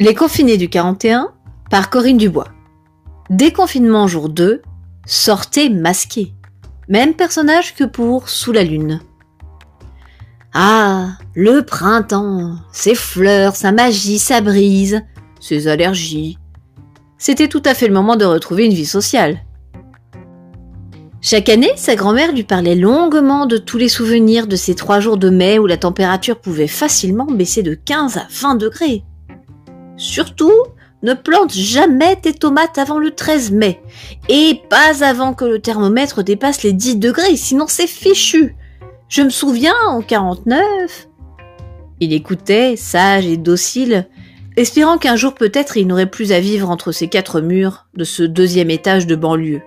Les confinés du 41 par Corinne Dubois. Déconfinement jour 2, sortez masqué. Même personnage que pour Sous la lune. Ah, le printemps, ses fleurs, sa magie, sa brise, ses allergies. C'était tout à fait le moment de retrouver une vie sociale. Chaque année, sa grand-mère lui parlait longuement de tous les souvenirs de ces trois jours de mai où la température pouvait facilement baisser de 15 à 20 degrés. Surtout, ne plante jamais tes tomates avant le 13 mai, et pas avant que le thermomètre dépasse les 10 degrés, sinon c'est fichu. Je me souviens, en 49. Il écoutait, sage et docile, espérant qu'un jour peut-être il n'aurait plus à vivre entre ces quatre murs de ce deuxième étage de banlieue,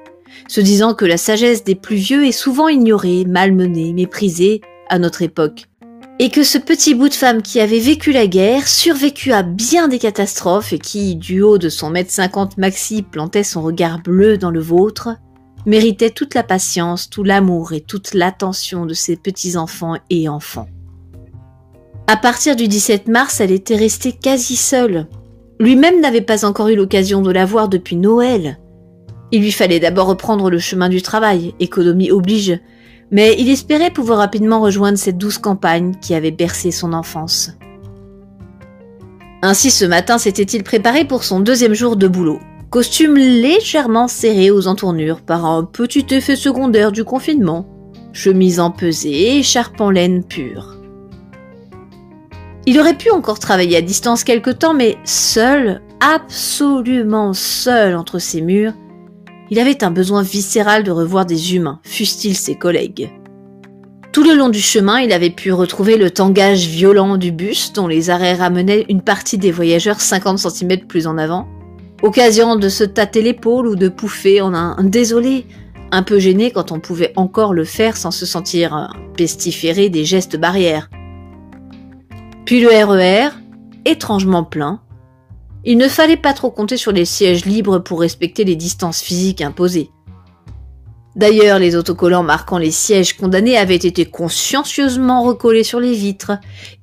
se disant que la sagesse des plus vieux est souvent ignorée, malmenée, méprisée à notre époque, et que ce petit bout de femme qui avait vécu la guerre, survécu à bien des catastrophes et qui, du haut de son mètre cinquante maxi, plantait son regard bleu dans le vôtre, méritait toute la patience, tout l'amour et toute l'attention de ses petits-enfants et enfants. À partir du 17 mars, elle était restée quasi seule. Lui-même n'avait pas encore eu l'occasion de la voir depuis Noël. Il lui fallait d'abord reprendre le chemin du travail, économie oblige, mais il espérait pouvoir rapidement rejoindre cette douce campagne qui avait bercé son enfance. Ainsi ce matin s'était-il préparé pour son deuxième jour de boulot. Costume légèrement serré aux entournures par un petit effet secondaire du confinement. Chemise empesée, écharpe en laine pure. Il aurait pu encore travailler à distance quelque temps, mais seul, absolument seul entre ces murs, il avait un besoin viscéral de revoir des humains, fussent-ils ses collègues. Tout le long du chemin, il avait pu retrouver le tangage violent du bus dont les arrêts ramenaient une partie des voyageurs 50 cm plus en avant, occasion de se tâter l'épaule ou de pouffer en un désolé, un peu gêné quand on pouvait encore le faire sans se sentir pestiféré des gestes barrières. Puis le RER, e étrangement plein, il ne fallait pas trop compter sur les sièges libres pour respecter les distances physiques imposées. D'ailleurs, les autocollants marquant les sièges condamnés avaient été consciencieusement recollés sur les vitres,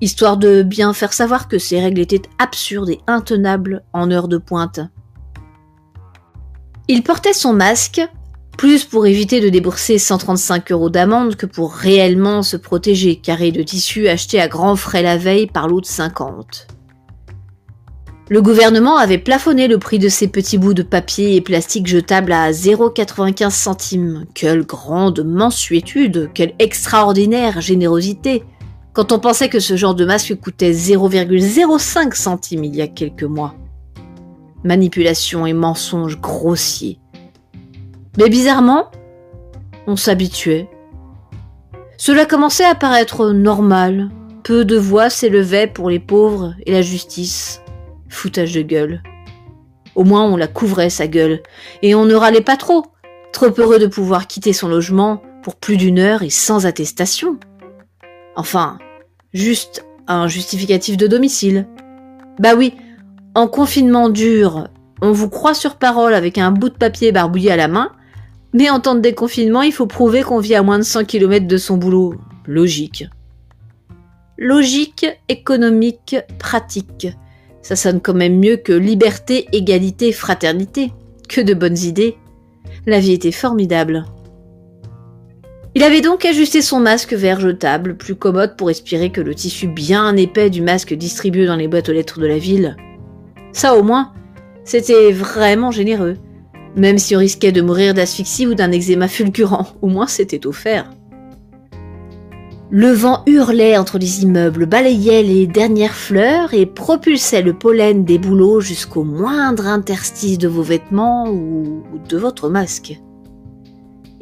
histoire de bien faire savoir que ces règles étaient absurdes et intenables en heure de pointe. Il portait son masque, plus pour éviter de débourser 135 euros d'amende que pour réellement se protéger, carré de tissu acheté à grands frais la veille par l'autre 50. Le gouvernement avait plafonné le prix de ces petits bouts de papier et plastique jetables à 0,95 centimes. Quelle grande mensuétude, quelle extraordinaire générosité quand on pensait que ce genre de masque coûtait 0,05 centimes il y a quelques mois. Manipulation et mensonges grossiers. Mais bizarrement, on s'habituait. Cela commençait à paraître normal. Peu de voix s'élevaient pour les pauvres et la justice. Foutage de gueule. Au moins on la couvrait sa gueule, et on ne râlait pas trop, trop heureux de pouvoir quitter son logement pour plus d'une heure et sans attestation. Enfin, juste un justificatif de domicile. Bah oui, en confinement dur, on vous croit sur parole avec un bout de papier barbouillé à la main, mais en temps de déconfinement, il faut prouver qu'on vit à moins de 100 km de son boulot. Logique. Logique, économique, pratique. Ça sonne quand même mieux que liberté, égalité, fraternité. Que de bonnes idées. La vie était formidable. Il avait donc ajusté son masque vert jetable, plus commode pour respirer que le tissu bien épais du masque distribué dans les boîtes aux lettres de la ville. Ça au moins, c'était vraiment généreux. Même si on risquait de mourir d'asphyxie ou d'un eczéma fulgurant, au moins c'était offert. Le vent hurlait entre les immeubles, balayait les dernières fleurs et propulsait le pollen des bouleaux jusqu'au moindre interstice de vos vêtements ou de votre masque.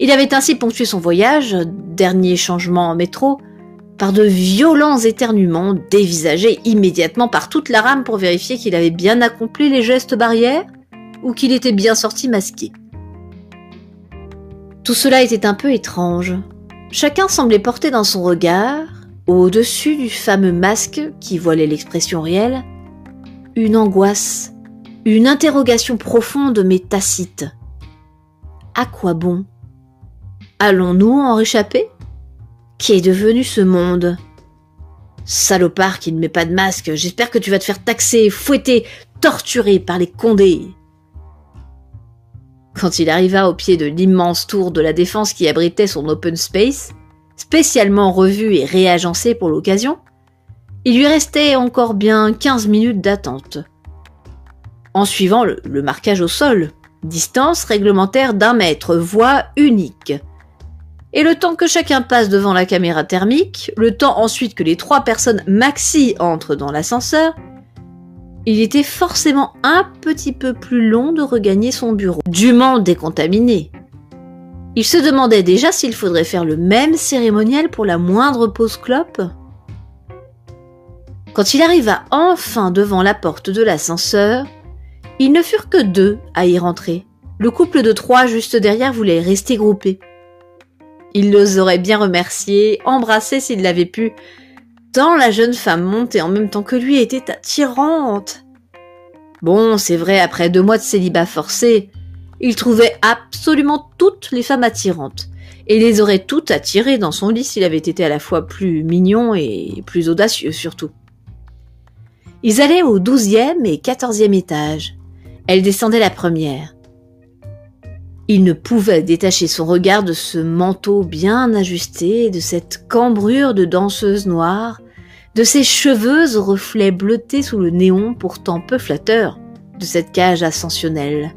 Il avait ainsi ponctué son voyage, dernier changement en métro, par de violents éternuements dévisagés immédiatement par toute la rame pour vérifier qu'il avait bien accompli les gestes barrières ou qu'il était bien sorti masqué. Tout cela était un peu étrange, Chacun semblait porter dans son regard, au-dessus du fameux masque qui voilait l'expression réelle, une angoisse, une interrogation profonde mais tacite. À quoi bon? Allons-nous en réchapper? Qu'est devenu ce monde? Salopard qui ne met pas de masque, j'espère que tu vas te faire taxer, fouetter torturé par les condés. Quand il arriva au pied de l'immense tour de la défense qui abritait son open space, spécialement revu et réagencé pour l'occasion, il lui restait encore bien 15 minutes d'attente. En suivant le, le, marquage au sol, distance réglementaire d'un mètre, voie unique. Et le temps que chacun passe devant la caméra thermique, le temps ensuite que les trois personnes maxi entrent dans l'ascenseur, il était forcément un petit peu plus long de regagner son bureau, dûment décontaminé. Il se demandait déjà s'il faudrait faire le même cérémonial pour la moindre pause clope. Quand il arriva enfin devant la porte de l'ascenseur, ils ne furent que deux à y rentrer. Le couple de trois juste derrière voulait rester groupé. Il les aurait bien remerciés, embrassés s'il l'avait pu, tant la jeune femme montait en même temps que lui était attirante. Bon, c'est vrai, après deux mois de célibat forcé, il trouvait absolument toutes les femmes attirantes, et les aurait toutes attirées dans son lit s'il avait été à la fois plus mignon et plus audacieux surtout. Ils allaient au douzième et quatorzième étage. Elle descendait la première. Il ne pouvait détacher son regard de ce manteau bien ajusté, de cette cambrure de danseuse noire, de ces cheveux aux reflets bleutés sous le néon pourtant peu flatteur de cette cage ascensionnelle.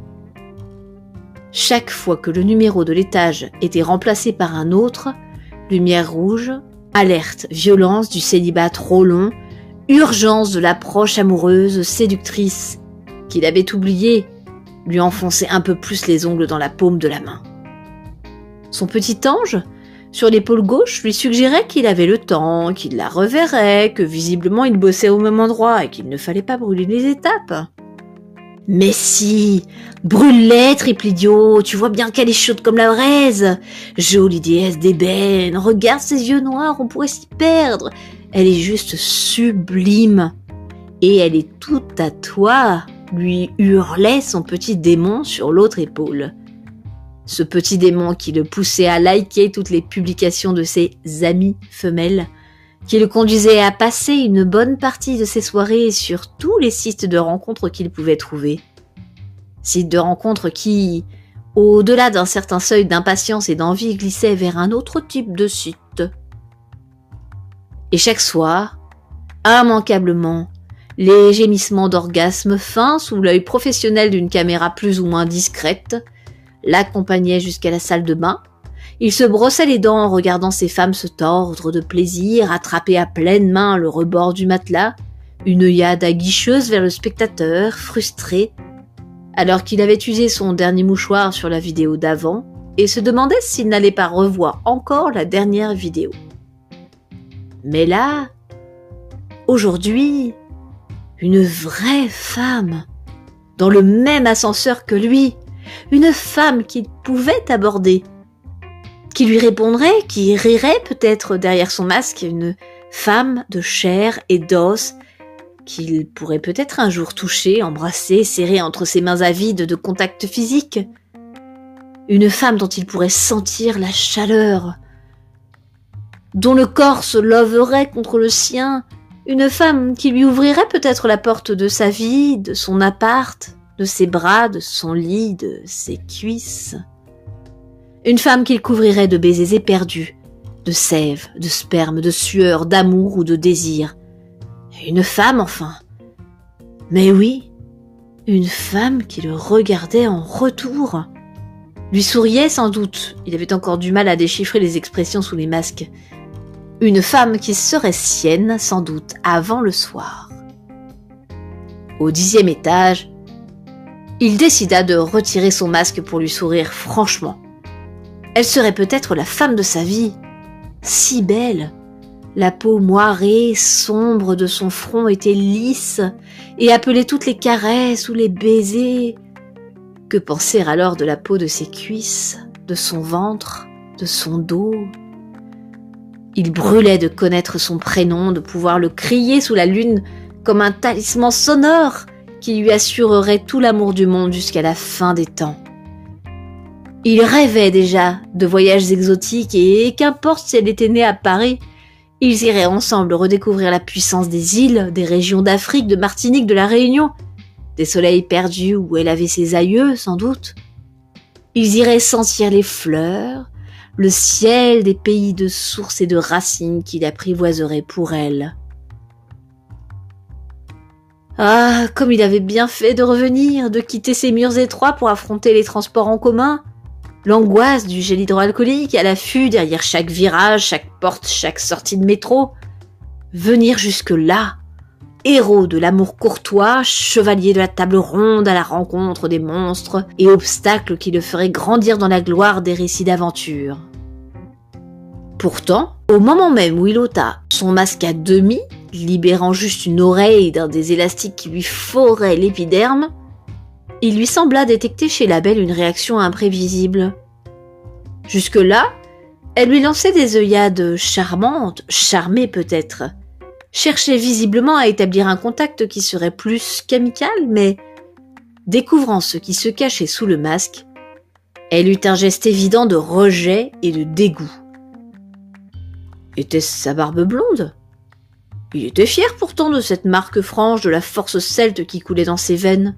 Chaque fois que le numéro de l'étage était remplacé par un autre, lumière rouge, alerte, violence du célibat trop long, urgence de l'approche amoureuse séductrice qu'il avait oubliée lui enfonçait un peu plus les ongles dans la paume de la main. Son petit ange, sur l'épaule gauche, lui suggérait qu'il avait le temps, qu'il la reverrait, que visiblement il bossait au même endroit et qu'il ne fallait pas brûler les étapes. Mais si, brûle-les, triple idiot, tu vois bien qu'elle est chaude comme la braise. Jolie déesse d'ébène, regarde ses yeux noirs, on pourrait s'y perdre. Elle est juste sublime. Et elle est toute à toi lui hurlait son petit démon sur l'autre épaule. Ce petit démon qui le poussait à liker toutes les publications de ses amis femelles, qui le conduisait à passer une bonne partie de ses soirées sur tous les sites de rencontres qu'il pouvait trouver. Sites de rencontres qui, au-delà d'un certain seuil d'impatience et d'envie, glissaient vers un autre type de site. Et chaque soir, immanquablement, les gémissements d'orgasme fins sous l'œil professionnel d'une caméra plus ou moins discrète l'accompagnaient jusqu'à la salle de bain. Il se brossait les dents en regardant ces femmes se tordre de plaisir, attraper à pleine main le rebord du matelas, une œillade aguicheuse vers le spectateur, frustré, alors qu'il avait usé son dernier mouchoir sur la vidéo d'avant et se demandait s'il n'allait pas revoir encore la dernière vidéo. Mais là, aujourd'hui, une vraie femme, dans le même ascenseur que lui, une femme qu'il pouvait aborder, qui lui répondrait, qui rirait peut-être derrière son masque, une femme de chair et d'os, qu'il pourrait peut-être un jour toucher, embrasser, serrer entre ses mains avides de contact physique. Une femme dont il pourrait sentir la chaleur, dont le corps se loverait contre le sien, une femme qui lui ouvrirait peut-être la porte de sa vie, de son appart, de ses bras, de son lit, de ses cuisses. Une femme qu'il couvrirait de baisers éperdus, de sève, de sperme, de sueur, d'amour ou de désir. Une femme, enfin. Mais oui, une femme qui le regardait en retour. Lui souriait sans doute, il avait encore du mal à déchiffrer les expressions sous les masques, une femme qui serait sienne sans doute avant le soir. Au dixième étage, il décida de retirer son masque pour lui sourire franchement. Elle serait peut-être la femme de sa vie, si belle. La peau moirée, sombre de son front était lisse et appelait toutes les caresses ou les baisers. Que penser alors de la peau de ses cuisses, de son ventre, de son dos, il brûlait de connaître son prénom, de pouvoir le crier sous la lune comme un talisman sonore qui lui assurerait tout l'amour du monde jusqu'à la fin des temps. Il rêvait déjà de voyages exotiques et qu'importe si elle était née à Paris, ils iraient ensemble redécouvrir la puissance des îles, des régions d'Afrique, de Martinique, de la Réunion. des soleils perdus où elle avait ses aïeux, sans doute. Ils iraient sentir les fleurs, le ciel des pays de sources et de racines qu'il apprivoiserait pour elle. Ah, comme il avait bien fait de revenir, de quitter ces murs étroits pour affronter les transports en commun. L'angoisse du gel hydroalcoolique à l'affût derrière chaque virage, chaque porte, chaque sortie de métro. Venir jusque là, héros de l'amour courtois, chevalier de la table ronde à la rencontre des monstres et obstacles qui le feraient grandir dans la gloire des récits d'aventure. Pourtant, au moment même où il ôta son masque à demi, libérant juste une oreille d'un des élastiques qui lui forait l'épiderme, il lui sembla détecter chez la belle une réaction imprévisible. Jusque-là, elle lui lançait des œillades charmantes, charmées peut-être, cherchait visiblement à établir un contact qui serait plus qu'amical, mais découvrant ce qui se cachait sous le masque, elle eut un geste évident de rejet et de dégoût. Était-ce sa barbe blonde? Il était fier pourtant de cette marque franche de la force celte qui coulait dans ses veines.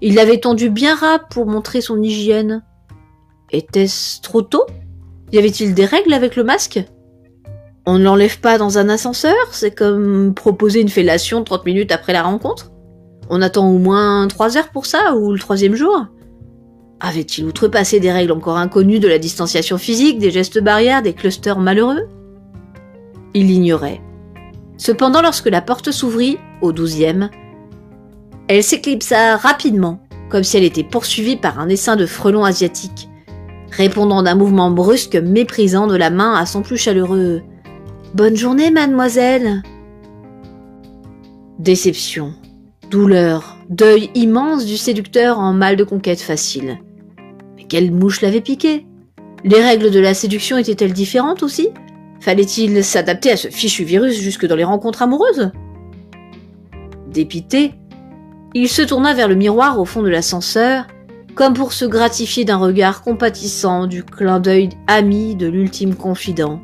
Il l'avait tendue bien rap pour montrer son hygiène. Était-ce trop tôt? Y avait-il des règles avec le masque? On ne l'enlève pas dans un ascenseur C'est comme proposer une fellation 30 minutes après la rencontre. On attend au moins 3 heures pour ça, ou le troisième jour. Avait-il outrepassé des règles encore inconnues de la distanciation physique, des gestes barrières, des clusters malheureux? Il l'ignorait. Cependant, lorsque la porte s'ouvrit, au douzième, elle s'éclipsa rapidement, comme si elle était poursuivie par un essaim de frelons asiatiques, répondant d'un mouvement brusque méprisant de la main à son plus chaleureux Bonne journée, mademoiselle. Déception, douleur, deuil immense du séducteur en mal de conquête facile. Mais quelle mouche l'avait piqué? Les règles de la séduction étaient-elles différentes aussi? Fallait-il s'adapter à ce fichu virus jusque dans les rencontres amoureuses? Dépité, il se tourna vers le miroir au fond de l'ascenseur, comme pour se gratifier d'un regard compatissant du clin d'œil ami de l'ultime confident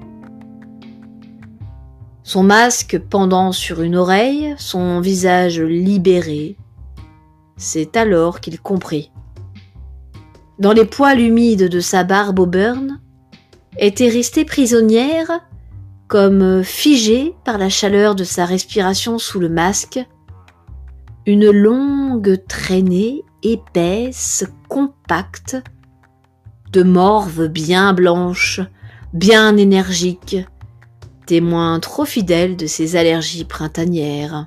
son masque pendant sur une oreille, son visage libéré. C'est alors qu'il comprit. Dans les poils humides de sa barbe au burn, était restée prisonnière, comme figée par la chaleur de sa respiration sous le masque, une longue traînée épaisse, compacte, de morve bien blanche, bien énergique, témoin trop fidèle de ses allergies printanières.